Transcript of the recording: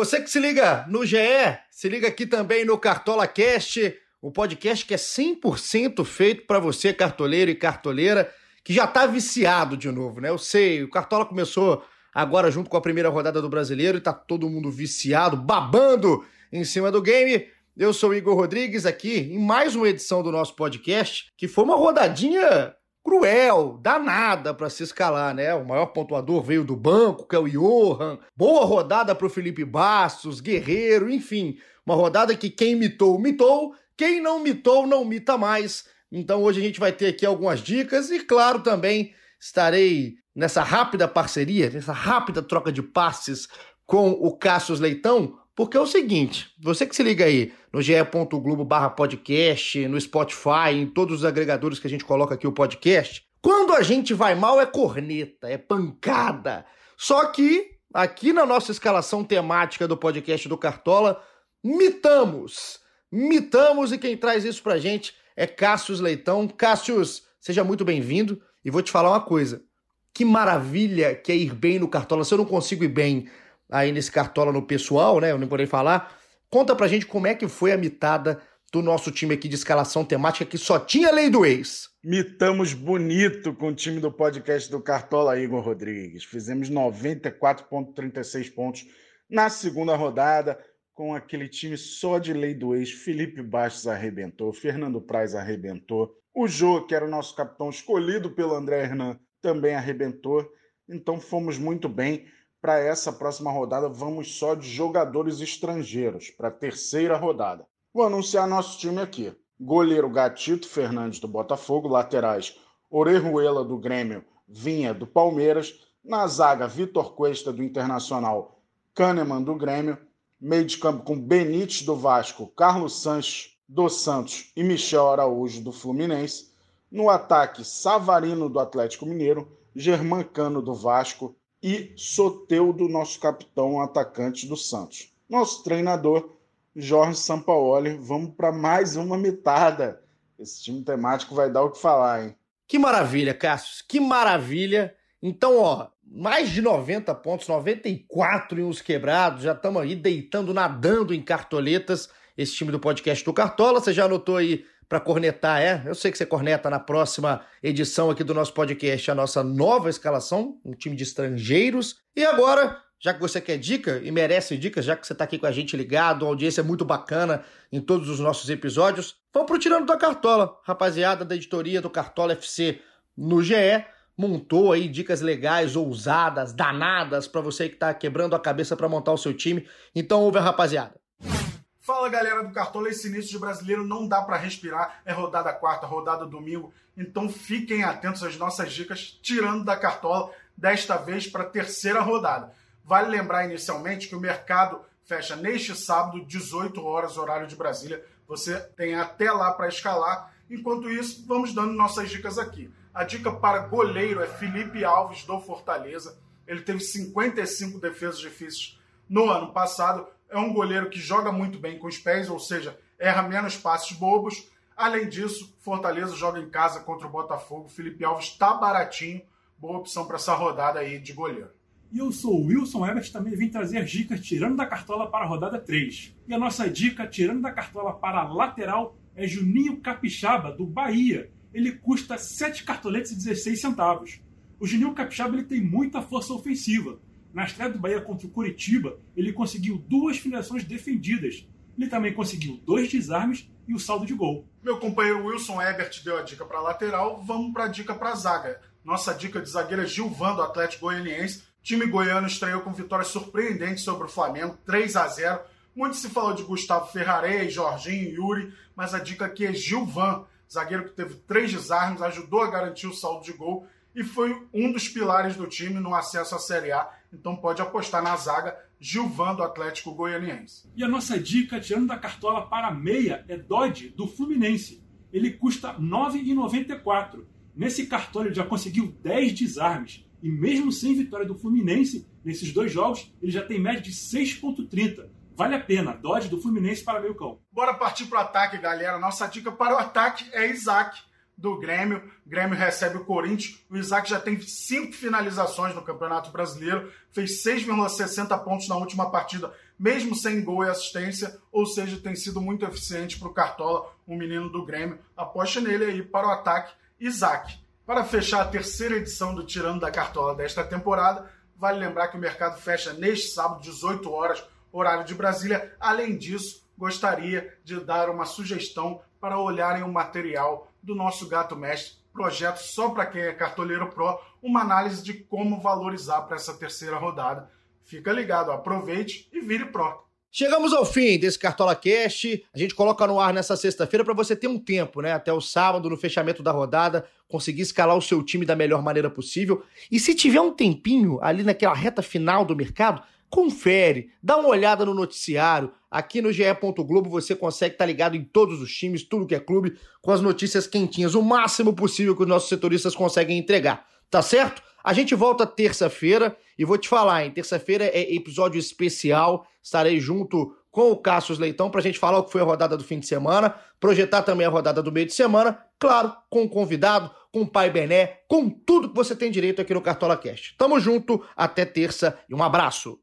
Você que se liga no GE, se liga aqui também no Cartola Cast, o podcast que é 100% feito para você, cartoleiro e cartoleira, que já tá viciado de novo, né? Eu sei, o Cartola começou agora junto com a primeira rodada do Brasileiro e tá todo mundo viciado, babando em cima do game. Eu sou Igor Rodrigues aqui em mais uma edição do nosso podcast, que foi uma rodadinha cruel, danada para se escalar, né? O maior pontuador veio do banco, que é o Johan. Boa rodada para o Felipe Bastos, Guerreiro, enfim, uma rodada que quem mitou, mitou, quem não mitou, não mita mais. Então hoje a gente vai ter aqui algumas dicas e, claro, também estarei nessa rápida parceria, nessa rápida troca de passes com o Cassius Leitão, porque é o seguinte, você que se liga aí no ge.globo barra podcast, no Spotify, em todos os agregadores que a gente coloca aqui o podcast, quando a gente vai mal é corneta, é pancada. Só que aqui na nossa escalação temática do podcast do Cartola, mitamos. Mitamos e quem traz isso pra gente é Cássius Leitão. Cássius, seja muito bem-vindo e vou te falar uma coisa. Que maravilha que é ir bem no Cartola. Se eu não consigo ir bem aí nesse Cartola no pessoal, né? Eu não poderia falar. Conta pra gente como é que foi a mitada do nosso time aqui de escalação temática que só tinha lei do ex. Mitamos bonito com o time do podcast do Cartola Igor Rodrigues. Fizemos 94,36 pontos na segunda rodada, com aquele time só de lei do ex. Felipe Bastos arrebentou, Fernando Praz arrebentou, o Jô, que era o nosso capitão escolhido pelo André Hernan, também arrebentou. Então fomos muito bem para essa próxima rodada, vamos só de jogadores estrangeiros, para a terceira rodada. Vou anunciar nosso time aqui. Goleiro Gatito Fernandes do Botafogo, laterais Orejuela do Grêmio, Vinha do Palmeiras, na zaga Vitor Cuesta do Internacional, Kahneman do Grêmio, meio de campo com Benítez do Vasco, Carlos Sanches do Santos. E Michel Araújo do Fluminense, no ataque Savarino do Atlético Mineiro, Germancano do Vasco, e Soteudo, nosso capitão atacante do Santos. Nosso treinador, Jorge Sampaoli. Vamos para mais uma mitada. Esse time temático vai dar o que falar, hein? Que maravilha, Cássio. Que maravilha. Então, ó, mais de 90 pontos, 94 em uns quebrados. Já estamos aí deitando, nadando em cartoletas. Esse time do podcast do Cartola. Você já anotou aí para cornetar, é? Eu sei que você corneta na próxima edição aqui do nosso podcast a nossa nova escalação, um time de estrangeiros. E agora, já que você quer dica e merece dicas, já que você está aqui com a gente ligado, uma audiência muito bacana em todos os nossos episódios, vamos pro Tirando da Cartola. Rapaziada da editoria do Cartola FC no GE montou aí dicas legais, ousadas, danadas para você que está quebrando a cabeça para montar o seu time. Então ouve a rapaziada. Fala galera do Cartola, esse início de brasileiro não dá para respirar, é rodada quarta, rodada domingo, então fiquem atentos às nossas dicas, tirando da Cartola, desta vez para a terceira rodada. Vale lembrar inicialmente que o mercado fecha neste sábado, 18 horas, horário de Brasília. Você tem até lá para escalar. Enquanto isso, vamos dando nossas dicas aqui. A dica para goleiro é Felipe Alves do Fortaleza. Ele teve 55 defesas difíceis no ano passado é um goleiro que joga muito bem com os pés, ou seja, erra menos passes bobos. Além disso, Fortaleza joga em casa contra o Botafogo. Felipe Alves está baratinho, boa opção para essa rodada aí de goleiro. E eu sou o Wilson Ebert, também vim trazer dicas tirando da cartola para a rodada 3. E a nossa dica tirando da cartola para a lateral é Juninho Capixaba, do Bahia. Ele custa 7 cartoletes e 16 centavos. O Juninho Capixaba ele tem muita força ofensiva, na estreia do Bahia contra o Curitiba, ele conseguiu duas finalizações defendidas. Ele também conseguiu dois desarmes e o saldo de gol. Meu companheiro Wilson Ebert deu a dica para lateral, vamos para a dica para zaga. Nossa dica de zagueiro é Gilvan do Atlético Goianiense. Time goiano estreou com vitória surpreendente sobre o Flamengo, 3 a 0. Muito se falou de Gustavo Ferrarei, Jorginho, Yuri, mas a dica aqui é Gilvan, zagueiro que teve três desarmes, ajudou a garantir o saldo de gol e foi um dos pilares do time no acesso à Série A então pode apostar na zaga Gilvan do Atlético Goianiense. E a nossa dica, tirando da cartola para meia, é Dodge do Fluminense. Ele custa R$ 9,94. Nesse cartão ele já conseguiu 10 desarmes. E mesmo sem vitória do Fluminense, nesses dois jogos, ele já tem média de 6,30. Vale a pena. Dodge do Fluminense para meio cão. Bora partir para o ataque, galera. Nossa dica para o ataque é Isaac do Grêmio. O Grêmio recebe o Corinthians. O Isaac já tem cinco finalizações no Campeonato Brasileiro, fez 6,60 pontos na última partida, mesmo sem gol e assistência, ou seja, tem sido muito eficiente para o Cartola, um menino do Grêmio. Aposte nele aí para o ataque, Isaac. Para fechar a terceira edição do Tirando da Cartola desta temporada, vale lembrar que o mercado fecha neste sábado, 18 horas, horário de Brasília. Além disso, gostaria de dar uma sugestão para olharem o material do nosso Gato Mestre, projeto só para quem é cartoleiro pro, uma análise de como valorizar para essa terceira rodada. Fica ligado, aproveite e vire pro. Chegamos ao fim desse Cartola Cast. A gente coloca no ar nessa sexta-feira para você ter um tempo, né? Até o sábado, no fechamento da rodada, conseguir escalar o seu time da melhor maneira possível. E se tiver um tempinho ali naquela reta final do mercado, confere, dá uma olhada no noticiário. Aqui no GE. Globo você consegue estar tá ligado em todos os times, tudo que é clube, com as notícias quentinhas, o máximo possível que os nossos setoristas conseguem entregar. Tá certo? A gente volta terça-feira e vou te falar, em terça-feira é episódio especial. Estarei junto com o Cassius Leitão para a gente falar o que foi a rodada do fim de semana, projetar também a rodada do meio de semana, claro, com o convidado, com o Pai Bené, com tudo que você tem direito aqui no Cartola Cast. Tamo junto, até terça e um abraço.